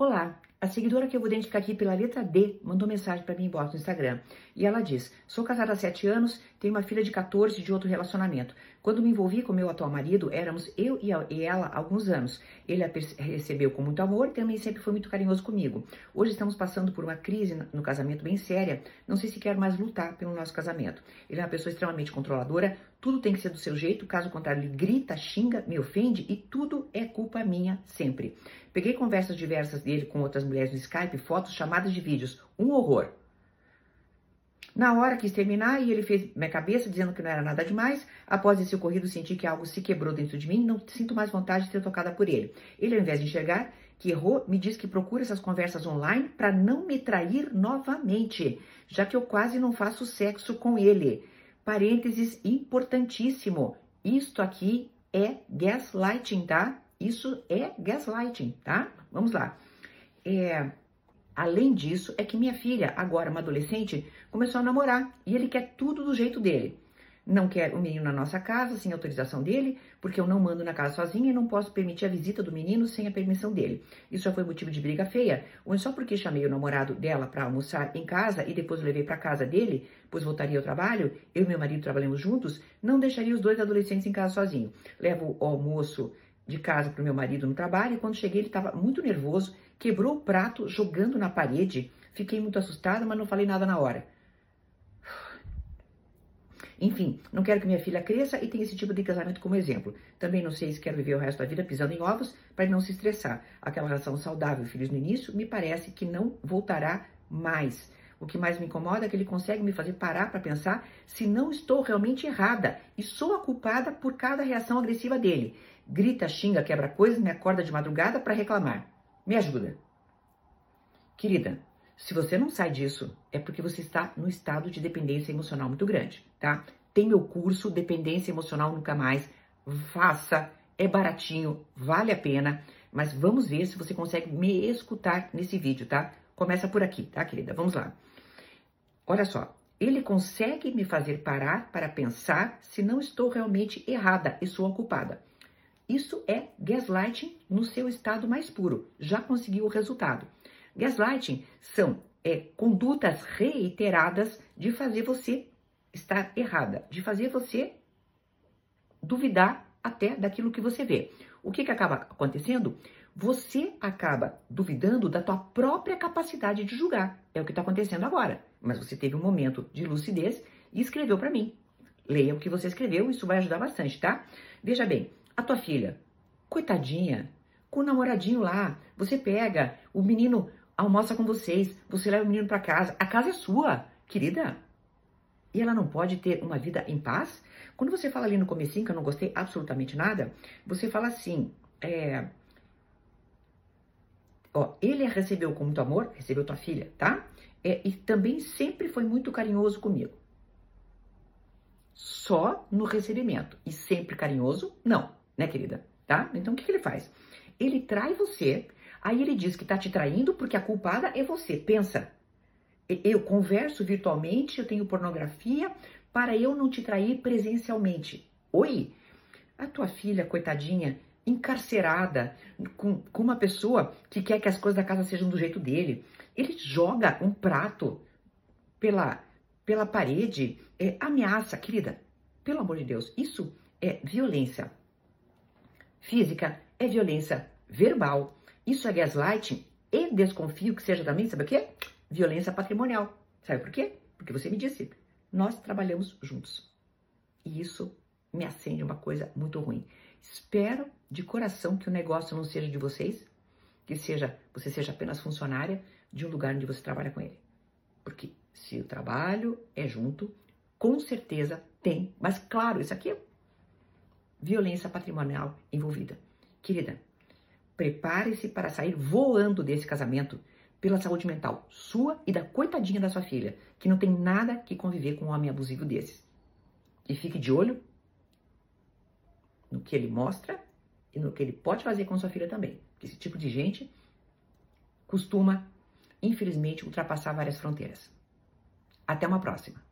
Olá, a seguidora que eu vou identificar aqui pela letra D mandou mensagem para mim em no Instagram. E ela diz: Sou casada há 7 anos, tenho uma filha de 14 de outro relacionamento. Quando me envolvi com meu atual marido, éramos eu e ela há alguns anos. Ele a recebeu com muito amor também sempre foi muito carinhoso comigo. Hoje estamos passando por uma crise no casamento bem séria. Não sei se quero mais lutar pelo nosso casamento. Ele é uma pessoa extremamente controladora, tudo tem que ser do seu jeito, caso contrário, ele grita, xinga, me ofende e tudo é culpa minha sempre. Peguei conversas diversas dele com outras mulheres no Skype, fotos, chamadas de vídeos. Um horror. Na hora quis terminar e ele fez minha cabeça dizendo que não era nada demais. Após esse ocorrido, senti que algo se quebrou dentro de mim não sinto mais vontade de ser tocada por ele. Ele, ao invés de enxergar que errou, me diz que procura essas conversas online para não me trair novamente, já que eu quase não faço sexo com ele. Parênteses importantíssimo. Isto aqui é gaslighting, tá? Isso é gaslighting, tá? Vamos lá. É, além disso, é que minha filha, agora uma adolescente, começou a namorar e ele quer tudo do jeito dele não quer o menino na nossa casa sem autorização dele, porque eu não mando na casa sozinha e não posso permitir a visita do menino sem a permissão dele. Isso já foi motivo de briga feia, ou só porque chamei o namorado dela para almoçar em casa e depois levei para casa dele, pois voltaria ao trabalho, eu e meu marido trabalhamos juntos, não deixaria os dois adolescentes em casa sozinho. Levo o almoço de casa para o meu marido no trabalho e quando cheguei ele estava muito nervoso, quebrou o prato jogando na parede. Fiquei muito assustada, mas não falei nada na hora. Enfim, não quero que minha filha cresça e tenha esse tipo de casamento como exemplo. Também não sei se quero viver o resto da vida pisando em ovos para não se estressar. Aquela relação saudável feliz no início me parece que não voltará mais. O que mais me incomoda é que ele consegue me fazer parar para pensar se não estou realmente errada e sou a culpada por cada reação agressiva dele. Grita, xinga, quebra coisas, me acorda de madrugada para reclamar. Me ajuda. Querida, se você não sai disso, é porque você está no estado de dependência emocional muito grande, tá? Tem meu curso Dependência Emocional Nunca Mais. Faça, é baratinho, vale a pena, mas vamos ver se você consegue me escutar nesse vídeo, tá? Começa por aqui, tá, querida? Vamos lá. Olha só, ele consegue me fazer parar para pensar se não estou realmente errada e sou a culpada. Isso é gaslighting no seu estado mais puro. Já conseguiu o resultado. Gaslighting são é, condutas reiteradas de fazer você estar errada, de fazer você duvidar até daquilo que você vê. O que, que acaba acontecendo? Você acaba duvidando da tua própria capacidade de julgar. É o que está acontecendo agora. Mas você teve um momento de lucidez e escreveu para mim. Leia o que você escreveu, isso vai ajudar bastante, tá? Veja bem, a tua filha, coitadinha, com o namoradinho lá, você pega o menino almoça com vocês, você leva o menino para casa, a casa é sua, querida. E ela não pode ter uma vida em paz? Quando você fala ali no comecinho, que eu não gostei absolutamente nada, você fala assim, é... Ó, ele a recebeu com muito amor, recebeu tua filha, tá? É, e também sempre foi muito carinhoso comigo. Só no recebimento. E sempre carinhoso, não, né, querida? Tá? Então o que, que ele faz? Ele trai você Aí ele diz que tá te traindo porque a culpada é você. Pensa, eu converso virtualmente, eu tenho pornografia para eu não te trair presencialmente. Oi? A tua filha, coitadinha, encarcerada, com, com uma pessoa que quer que as coisas da casa sejam do jeito dele. Ele joga um prato pela, pela parede, é, ameaça, querida, pelo amor de Deus, isso é violência física, é violência verbal, isso é gaslighting e desconfio que seja também, sabe o quê? Violência patrimonial. Sabe por quê? Porque você me disse, nós trabalhamos juntos. E isso me acende uma coisa muito ruim. Espero de coração que o negócio não seja de vocês, que seja você seja apenas funcionária de um lugar onde você trabalha com ele. Porque se o trabalho é junto, com certeza tem, mas claro, isso aqui é violência patrimonial envolvida. Querida, Prepare-se para sair voando desse casamento pela saúde mental sua e da coitadinha da sua filha, que não tem nada que conviver com um homem abusivo desses. E fique de olho no que ele mostra e no que ele pode fazer com sua filha também. Porque esse tipo de gente costuma, infelizmente, ultrapassar várias fronteiras. Até uma próxima.